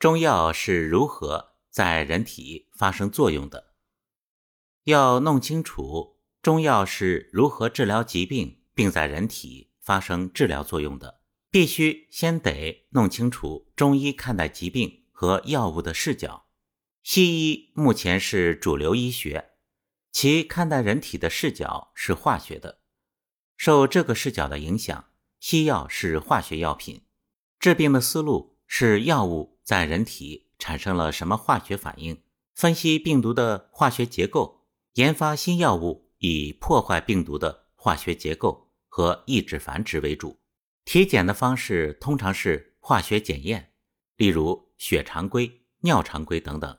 中药是如何在人体发生作用的？要弄清楚中药是如何治疗疾病，并在人体发生治疗作用的，必须先得弄清楚中医看待疾病和药物的视角。西医目前是主流医学，其看待人体的视角是化学的。受这个视角的影响，西药是化学药品，治病的思路是药物在人体产生了什么化学反应，分析病毒的化学结构，研发新药物以破坏病毒的化学结构和抑制繁殖为主。体检的方式通常是化学检验，例如血常规、尿常规等等。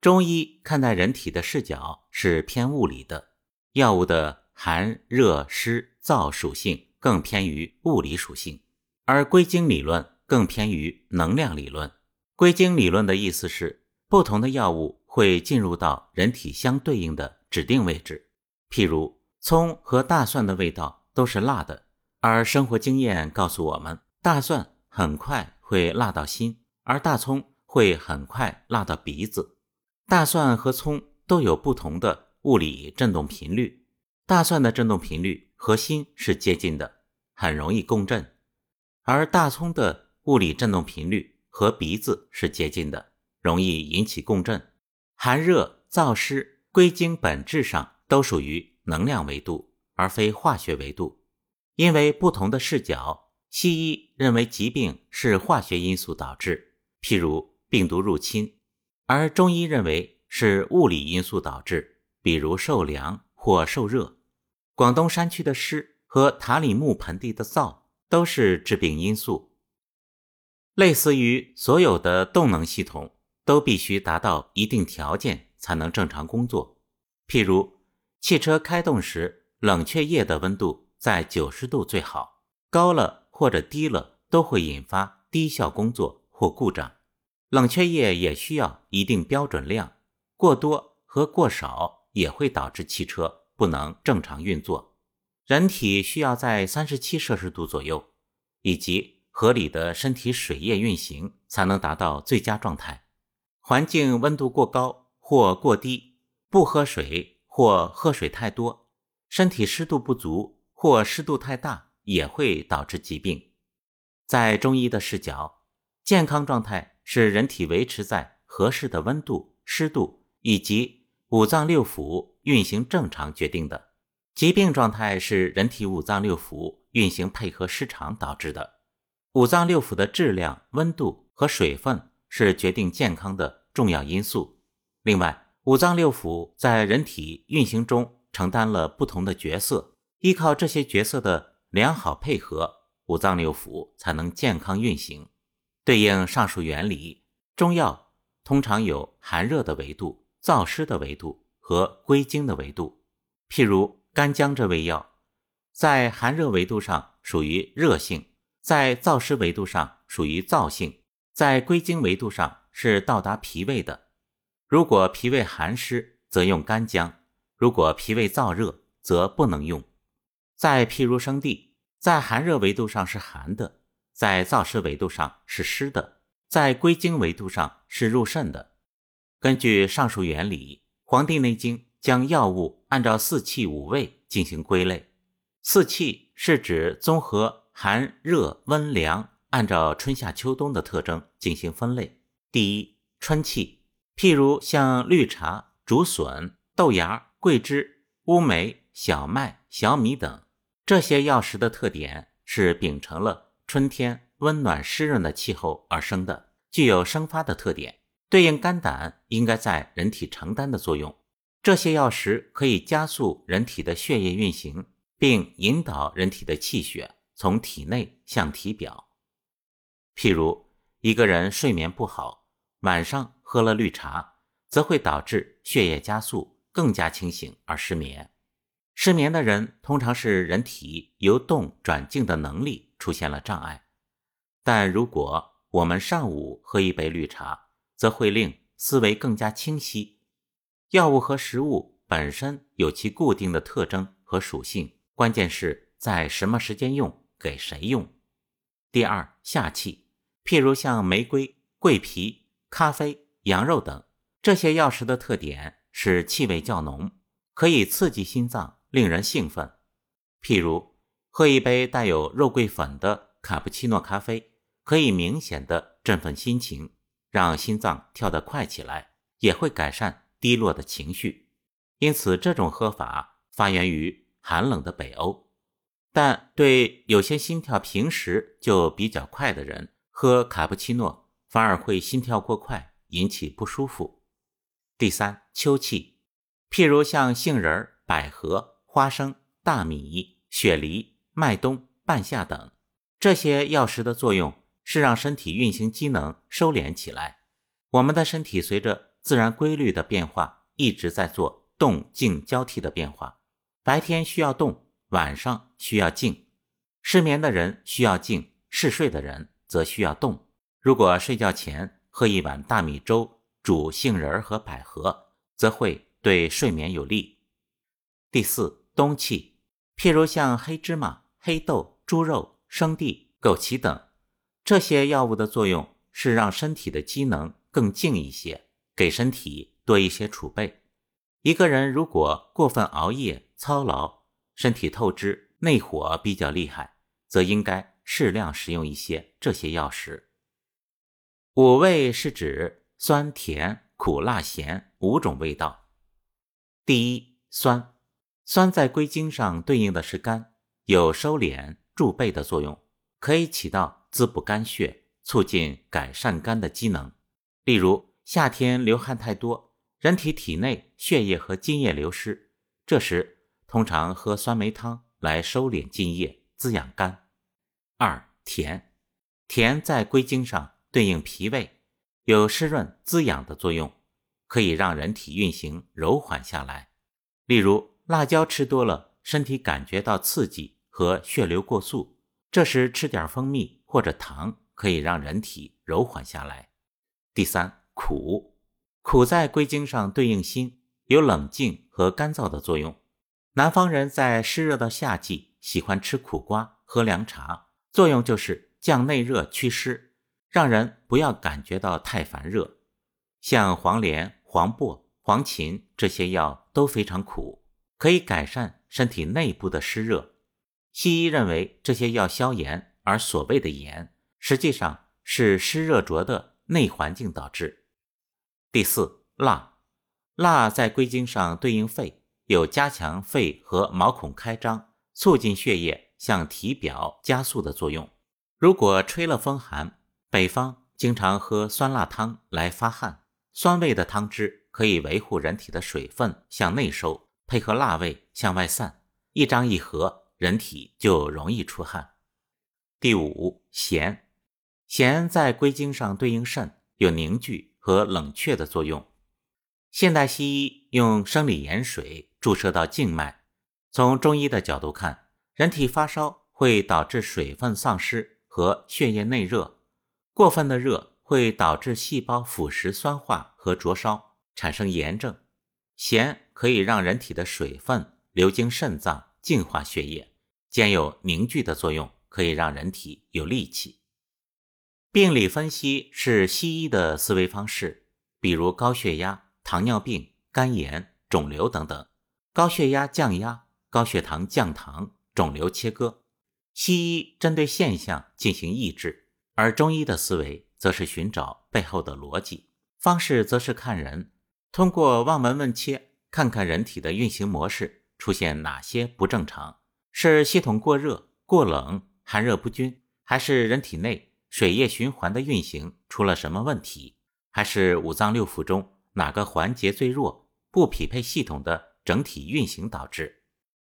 中医看待人体的视角是偏物理的，药物的寒、热、湿。燥属性更偏于物理属性，而归经理论更偏于能量理论。归经理论的意思是，不同的药物会进入到人体相对应的指定位置。譬如，葱和大蒜的味道都是辣的，而生活经验告诉我们，大蒜很快会辣到心，而大葱会很快辣到鼻子。大蒜和葱都有不同的物理振动频率，大蒜的振动频率。和心是接近的，很容易共振，而大葱的物理振动频率和鼻子是接近的，容易引起共振。寒热燥湿归经本质上都属于能量维度，而非化学维度。因为不同的视角，西医认为疾病是化学因素导致，譬如病毒入侵；而中医认为是物理因素导致，比如受凉或受热。广东山区的湿和塔里木盆地的燥都是致病因素。类似于所有的动能系统都必须达到一定条件才能正常工作。譬如汽车开动时，冷却液的温度在九十度最好，高了或者低了都会引发低效工作或故障。冷却液也需要一定标准量，过多和过少也会导致汽车。不能正常运作，人体需要在三十七摄氏度左右，以及合理的身体水液运行，才能达到最佳状态。环境温度过高或过低，不喝水或喝水太多，身体湿度不足或湿度太大，也会导致疾病。在中医的视角，健康状态是人体维持在合适的温度、湿度以及五脏六腑。运行正常决定的疾病状态是人体五脏六腑运行配合失常导致的。五脏六腑的质量、温度和水分是决定健康的重要因素。另外，五脏六腑在人体运行中承担了不同的角色，依靠这些角色的良好配合，五脏六腑才能健康运行。对应上述原理，中药通常有寒热的维度、燥湿的维度。和归经的维度，譬如干姜这味药，在寒热维度上属于热性，在燥湿维度上属于燥性，在归经维度上是到达脾胃的。如果脾胃寒湿，则用干姜；如果脾胃燥热，则不能用。再譬如生地，在寒热维度上是寒的，在燥湿维度上是湿的，在归经维度上是入肾的。根据上述原理。《黄帝内经》将药物按照四气五味进行归类。四气是指综合寒、热、温、凉，按照春夏秋冬的特征进行分类。第一，春气，譬如像绿茶、竹笋、豆芽、桂枝、乌梅、小麦、小米等这些药食的特点是秉承了春天温暖湿润的气候而生的，具有生发的特点。对应肝胆应该在人体承担的作用，这些药食可以加速人体的血液运行，并引导人体的气血从体内向体表。譬如一个人睡眠不好，晚上喝了绿茶，则会导致血液加速，更加清醒而失眠。失眠的人通常是人体由动转静的能力出现了障碍，但如果我们上午喝一杯绿茶，则会令思维更加清晰。药物和食物本身有其固定的特征和属性，关键是在什么时间用，给谁用。第二，下气，譬如像玫瑰、桂皮、咖啡、羊肉等。这些药食的特点是气味较浓，可以刺激心脏，令人兴奋。譬如，喝一杯带有肉桂粉的卡布奇诺咖啡，可以明显的振奋心情，让心脏跳得快起来，也会改善低落的情绪。因此，这种喝法发源于寒冷的北欧。但对有些心跳平时就比较快的人，喝卡布奇诺反而会心跳过快，引起不舒服。第三，秋气，譬如像杏仁、百合、花生、大米、雪梨、麦冬、半夏等这些药食的作用是让身体运行机能收敛起来。我们的身体随着自然规律的变化，一直在做动静交替的变化。白天需要动，晚上需要静。失眠的人需要静，嗜睡的人则需要动。如果睡觉前喝一碗大米粥。煮杏仁和百合，则会对睡眠有利。第四，冬气，譬如像黑芝麻、黑豆、猪肉、生地、枸杞等，这些药物的作用是让身体的机能更静一些，给身体多一些储备。一个人如果过分熬夜、操劳，身体透支，内火比较厉害，则应该适量食用一些这些药食。五味是指。酸、甜、苦、辣、咸五种味道。第一，酸。酸在归经上对应的是肝，有收敛、助背的作用，可以起到滋补肝血、促进改善肝的机能。例如，夏天流汗太多，人体体内血液和津液流失，这时通常喝酸梅汤来收敛津液，滋养肝。二，甜。甜在归经上对应脾胃。有湿润滋养的作用，可以让人体运行柔缓下来。例如，辣椒吃多了，身体感觉到刺激和血流过速，这时吃点蜂蜜或者糖，可以让人体柔缓下来。第三，苦，苦在归经上对应心，有冷静和干燥的作用。南方人在湿热的夏季喜欢吃苦瓜、喝凉茶，作用就是降内热、祛湿。让人不要感觉到太烦热，像黄连、黄柏、黄芩这些药都非常苦，可以改善身体内部的湿热。西医认为这些药消炎，而所谓的炎，实际上是湿热浊的内环境导致。第四，辣，辣在归经上对应肺，有加强肺和毛孔开张、促进血液向体表加速的作用。如果吹了风寒，北方经常喝酸辣汤来发汗，酸味的汤汁可以维护人体的水分向内收，配合辣味向外散，一张一合，人体就容易出汗。第五，咸，咸在归经上对应肾，有凝聚和冷却的作用。现代西医用生理盐水注射到静脉，从中医的角度看，人体发烧会导致水分丧失和血液内热。过分的热会导致细胞腐蚀、酸化和灼烧，产生炎症。咸可以让人体的水分流经肾脏，净化血液，兼有凝聚的作用，可以让人体有力气。病理分析是西医的思维方式，比如高血压、糖尿病、肝炎、肿瘤等等。高血压降压，高血糖降糖，肿瘤切割。西医针对现象进行抑制。而中医的思维则是寻找背后的逻辑，方式则是看人，通过望闻问切，看看人体的运行模式出现哪些不正常，是系统过热、过冷、寒热不均，还是人体内水液循环的运行出了什么问题，还是五脏六腑中哪个环节最弱，不匹配系统的整体运行导致？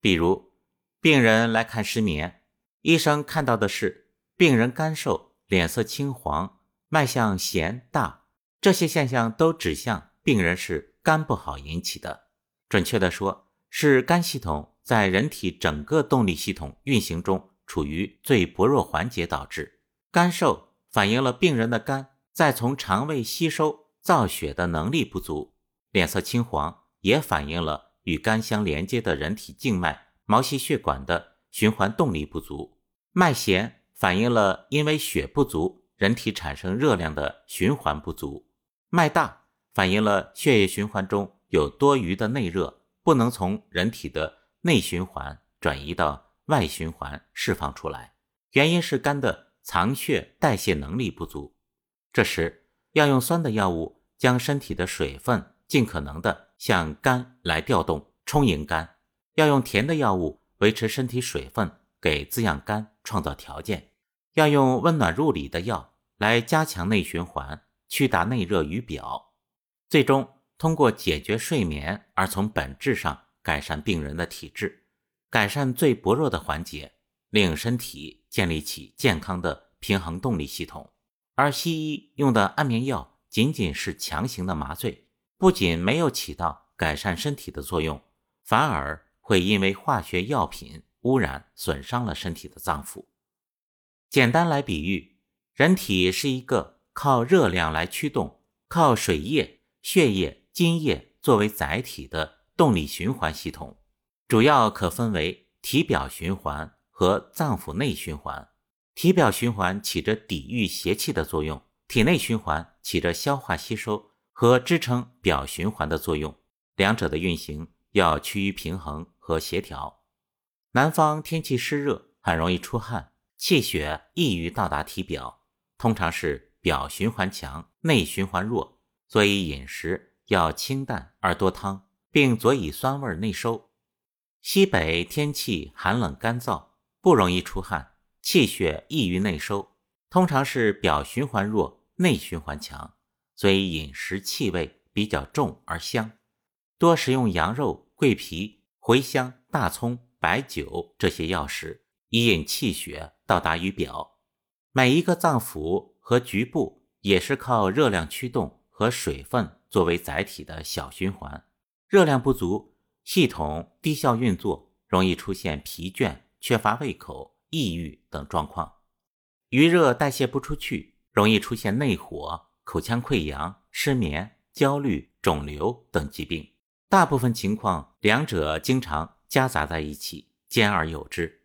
比如，病人来看失眠，医生看到的是病人干瘦。脸色青黄，脉象弦大，这些现象都指向病人是肝不好引起的。准确的说，是肝系统在人体整个动力系统运行中处于最薄弱环节导致。肝瘦反映了病人的肝在从肠胃吸收造血的能力不足，脸色青黄也反映了与肝相连接的人体静脉、毛细血管的循环动力不足。脉弦。反映了因为血不足人体产生热量的循环不足。脉大反映了血液循环中有多余的内热，不能从人体的内循环转移到外循环释放出来。原因是肝的藏血代谢能力不足。这时要用酸的药物将身体的水分尽可能的向肝来调动，充盈肝；要用甜的药物维持身体水分，给滋养肝创造条件；要用温暖入里的药来加强内循环。驱达内热于表，最终通过解决睡眠而从本质上改善病人的体质，改善最薄弱的环节，令身体建立起健康的平衡动力系统。而西医用的安眠药仅仅是强行的麻醉，不仅没有起到改善身体的作用，反而会因为化学药品污染损伤了身体的脏腑。简单来比喻，人体是一个。靠热量来驱动，靠水液、血液、津液作为载体的动力循环系统，主要可分为体表循环和脏腑内循环。体表循环起着抵御邪气的作用，体内循环起着消化吸收和支撑表循环的作用。两者的运行要趋于平衡和协调。南方天气湿热，很容易出汗，气血易于到达体表，通常是。表循环强，内循环弱，所以饮食要清淡而多汤，并佐以酸味内收。西北天气寒冷干燥，不容易出汗，气血易于内收，通常是表循环弱，内循环强，所以饮食气味比较重而香，多食用羊肉、桂皮、茴香、大葱、白酒这些药食，以引气血到达于表。每一个脏腑。和局部也是靠热量驱动和水分作为载体的小循环，热量不足，系统低效运作，容易出现疲倦、缺乏胃口、抑郁等状况。余热代谢不出去，容易出现内火、口腔溃疡、失眠、焦虑、肿瘤等疾病。大部分情况，两者经常夹杂在一起，兼而有之。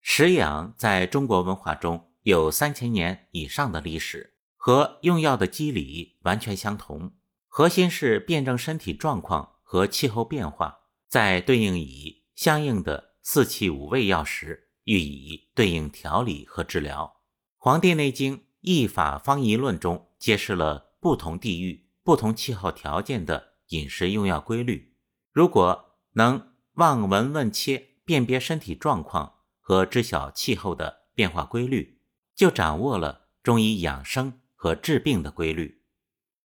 食养在中国文化中。有三千年以上的历史，和用药的机理完全相同。核心是辩证身体状况和气候变化，在对应以相应的四气五味药时，予以对应调理和治疗。《黄帝内经·易法方仪论》中揭示了不同地域、不同气候条件的饮食用药规律。如果能望闻问切，辨别身体状况和知晓气候的变化规律。就掌握了中医养生和治病的规律。